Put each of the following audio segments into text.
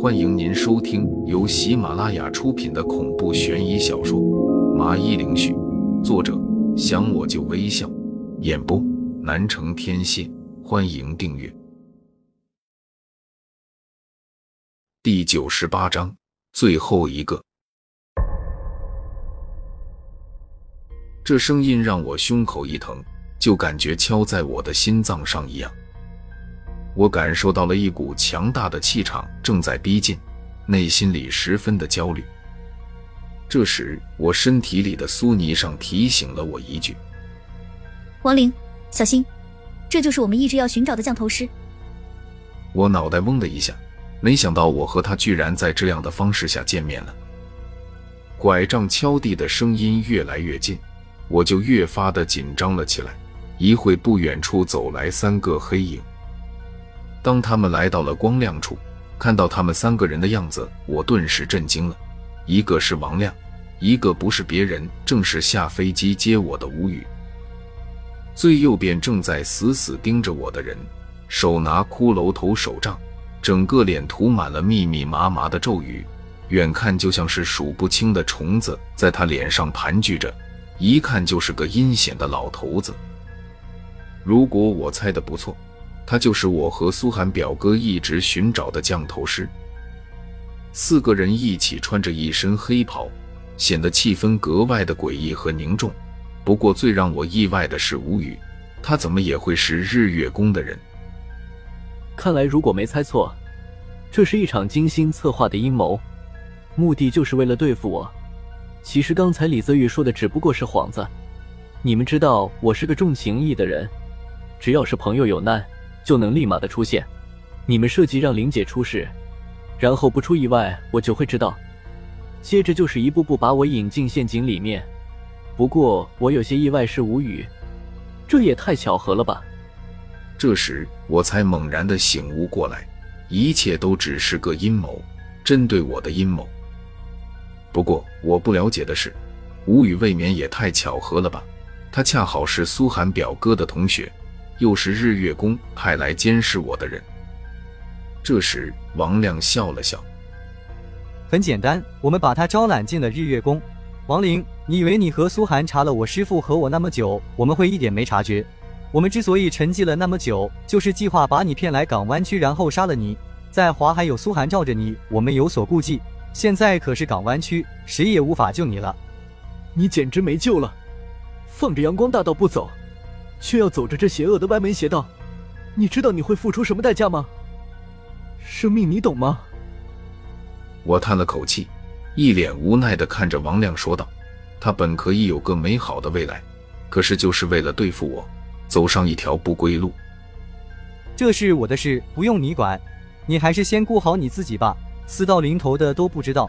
欢迎您收听由喜马拉雅出品的恐怖悬疑小说《麻衣灵絮》，作者想我就微笑，演播南城天蝎。欢迎订阅。第九十八章，最后一个。这声音让我胸口一疼，就感觉敲在我的心脏上一样。我感受到了一股强大的气场正在逼近，内心里十分的焦虑。这时，我身体里的苏尼上提醒了我一句：“王玲，小心，这就是我们一直要寻找的降头师。”我脑袋嗡的一下，没想到我和他居然在这样的方式下见面了。拐杖敲地的声音越来越近。我就越发的紧张了起来。一会不远处走来三个黑影。当他们来到了光亮处，看到他们三个人的样子，我顿时震惊了。一个是王亮，一个不是别人，正是下飞机接我的吴宇。最右边正在死死盯着我的人，手拿骷髅头手杖，整个脸涂满了密密麻麻的咒语，远看就像是数不清的虫子在他脸上盘踞着。一看就是个阴险的老头子。如果我猜的不错，他就是我和苏寒表哥一直寻找的降头师。四个人一起穿着一身黑袍，显得气氛格外的诡异和凝重。不过最让我意外的是吴宇，他怎么也会是日月宫的人？看来如果没猜错，这是一场精心策划的阴谋，目的就是为了对付我。其实刚才李泽宇说的只不过是幌子。你们知道我是个重情义的人，只要是朋友有难，就能立马的出现。你们设计让玲姐出事，然后不出意外，我就会知道。接着就是一步步把我引进陷阱里面。不过我有些意外，是无语，这也太巧合了吧。这时我才猛然的醒悟过来，一切都只是个阴谋，针对我的阴谋。不过我不了解的是，吴宇未免也太巧合了吧？他恰好是苏寒表哥的同学，又是日月宫派来监视我的人。这时，王亮笑了笑：“很简单，我们把他招揽进了日月宫。王林，你以为你和苏寒查了我师父和我那么久，我们会一点没察觉？我们之所以沉寂了那么久，就是计划把你骗来港湾区，然后杀了你。在华海有苏寒罩着你，我们有所顾忌。”现在可是港湾区，谁也无法救你了。你简直没救了！放着阳光大道不走，却要走着这邪恶的歪门邪道，你知道你会付出什么代价吗？生命，你懂吗？我叹了口气，一脸无奈的看着王亮说道：“他本可以有个美好的未来，可是就是为了对付我，走上一条不归路。这是我的事，不用你管。你还是先顾好你自己吧。”死到临头的都不知道。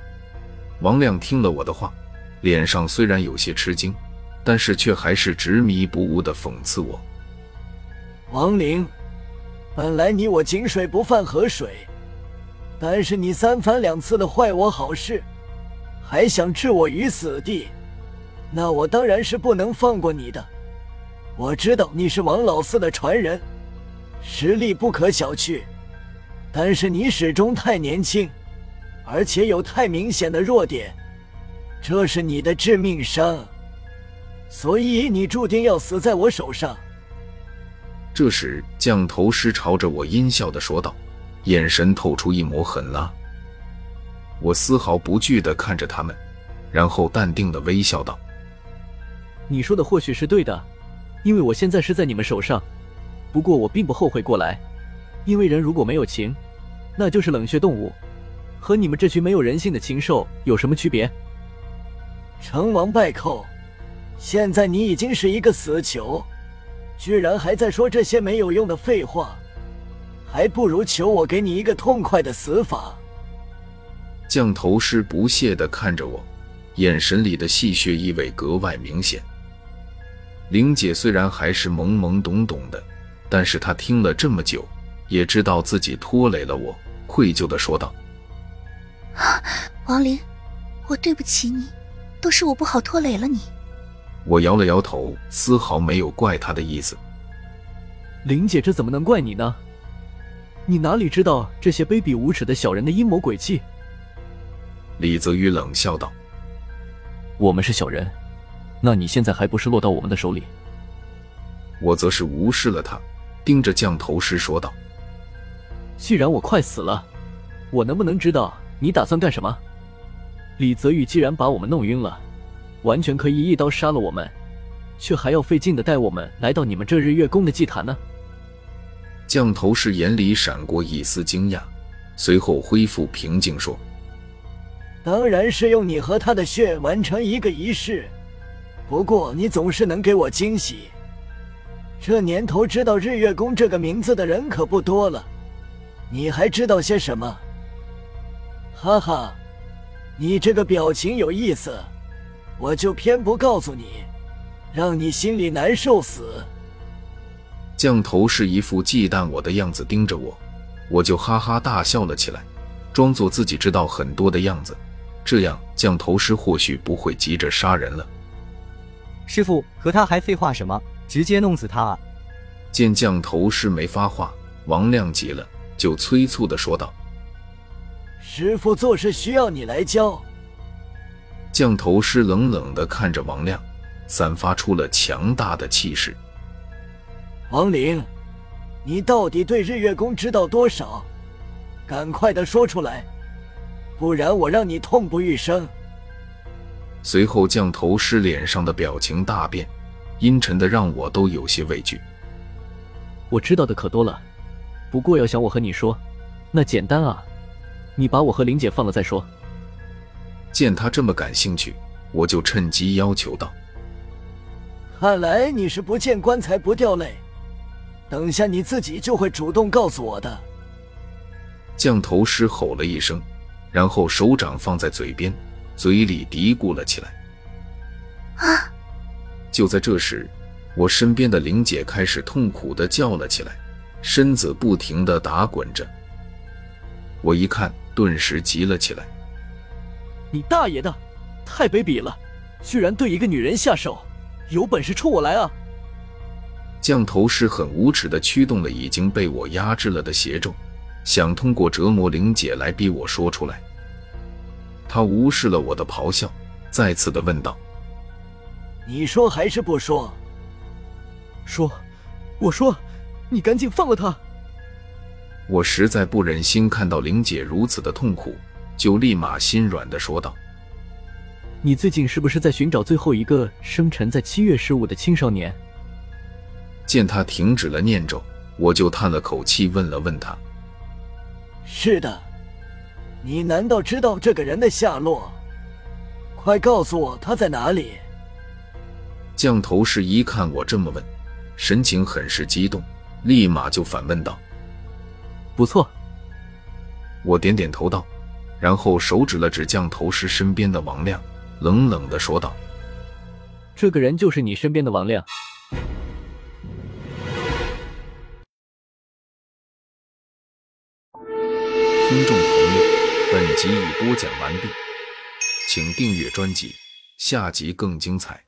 王亮听了我的话，脸上虽然有些吃惊，但是却还是执迷不悟的讽刺我：“王灵，本来你我井水不犯河水，但是你三番两次的坏我好事，还想置我于死地，那我当然是不能放过你的。我知道你是王老四的传人，实力不可小觑，但是你始终太年轻。”而且有太明显的弱点，这是你的致命伤，所以你注定要死在我手上。这时，降头师朝着我阴笑的说道，眼神透出一抹狠辣。我丝毫不惧的看着他们，然后淡定的微笑道：“你说的或许是对的，因为我现在是在你们手上。不过我并不后悔过来，因为人如果没有情，那就是冷血动物。”和你们这群没有人性的禽兽有什么区别？成王败寇，现在你已经是一个死囚，居然还在说这些没有用的废话，还不如求我给你一个痛快的死法。降头师不屑的看着我，眼神里的戏谑意味格外明显。玲姐虽然还是懵懵懂懂的，但是她听了这么久，也知道自己拖累了我，愧疚的说道。王林，我对不起你，都是我不好拖累了你。我摇了摇头，丝毫没有怪他的意思。林姐，这怎么能怪你呢？你哪里知道这些卑鄙无耻的小人的阴谋诡计？李泽宇冷笑道：“我们是小人，那你现在还不是落到我们的手里？”我则是无视了他，盯着降头师说道：“既然我快死了，我能不能知道你打算干什么？”李泽宇既然把我们弄晕了，完全可以一刀杀了我们，却还要费劲的带我们来到你们这日月宫的祭坛呢？降头师眼里闪过一丝惊讶，随后恢复平静说。当然是用你和他的血完成一个仪式，不过你总是能给我惊喜。这年头知道日月宫这个名字的人可不多了，你还知道些什么？哈哈，你这个表情有意思，我就偏不告诉你，让你心里难受死。降头是一副忌惮我的样子盯着我，我就哈哈大笑了起来，装作自己知道很多的样子。这样，降头师或许不会急着杀人了。师傅和他还废话什么？直接弄死他啊！见降头师没发话，王亮急了，就催促的说道：“师傅做事需要你来教。”降头师冷冷的看着王亮，散发出了强大的气势。王林，你到底对日月宫知道多少？赶快的说出来！不然我让你痛不欲生。随后，降头师脸上的表情大变，阴沉的让我都有些畏惧。我知道的可多了，不过要想我和你说，那简单啊，你把我和玲姐放了再说。见他这么感兴趣，我就趁机要求道：“看来你是不见棺材不掉泪，等下你自己就会主动告诉我的。”降头师吼了一声。然后手掌放在嘴边，嘴里嘀咕了起来。啊！就在这时，我身边的玲姐开始痛苦的叫了起来，身子不停的打滚着。我一看，顿时急了起来：“你大爷的！太卑鄙了，居然对一个女人下手！有本事冲我来啊！”降头师很无耻的驱动了已经被我压制了的邪咒。想通过折磨玲姐来逼我说出来，他无视了我的咆哮，再次的问道：“你说还是不说？”“说，我说，你赶紧放了他。”我实在不忍心看到玲姐如此的痛苦，就立马心软的说道：“你最近是不是在寻找最后一个生辰在七月十五的青少年？”见他停止了念咒，我就叹了口气，问了问他。是的，你难道知道这个人的下落？快告诉我他在哪里！降头师一看我这么问，神情很是激动，立马就反问道：“不错。”我点点头道，然后手指了指降头师身边的王亮，冷冷的说道：“这个人就是你身边的王亮。”听众朋友，本集已播讲完毕，请订阅专辑，下集更精彩。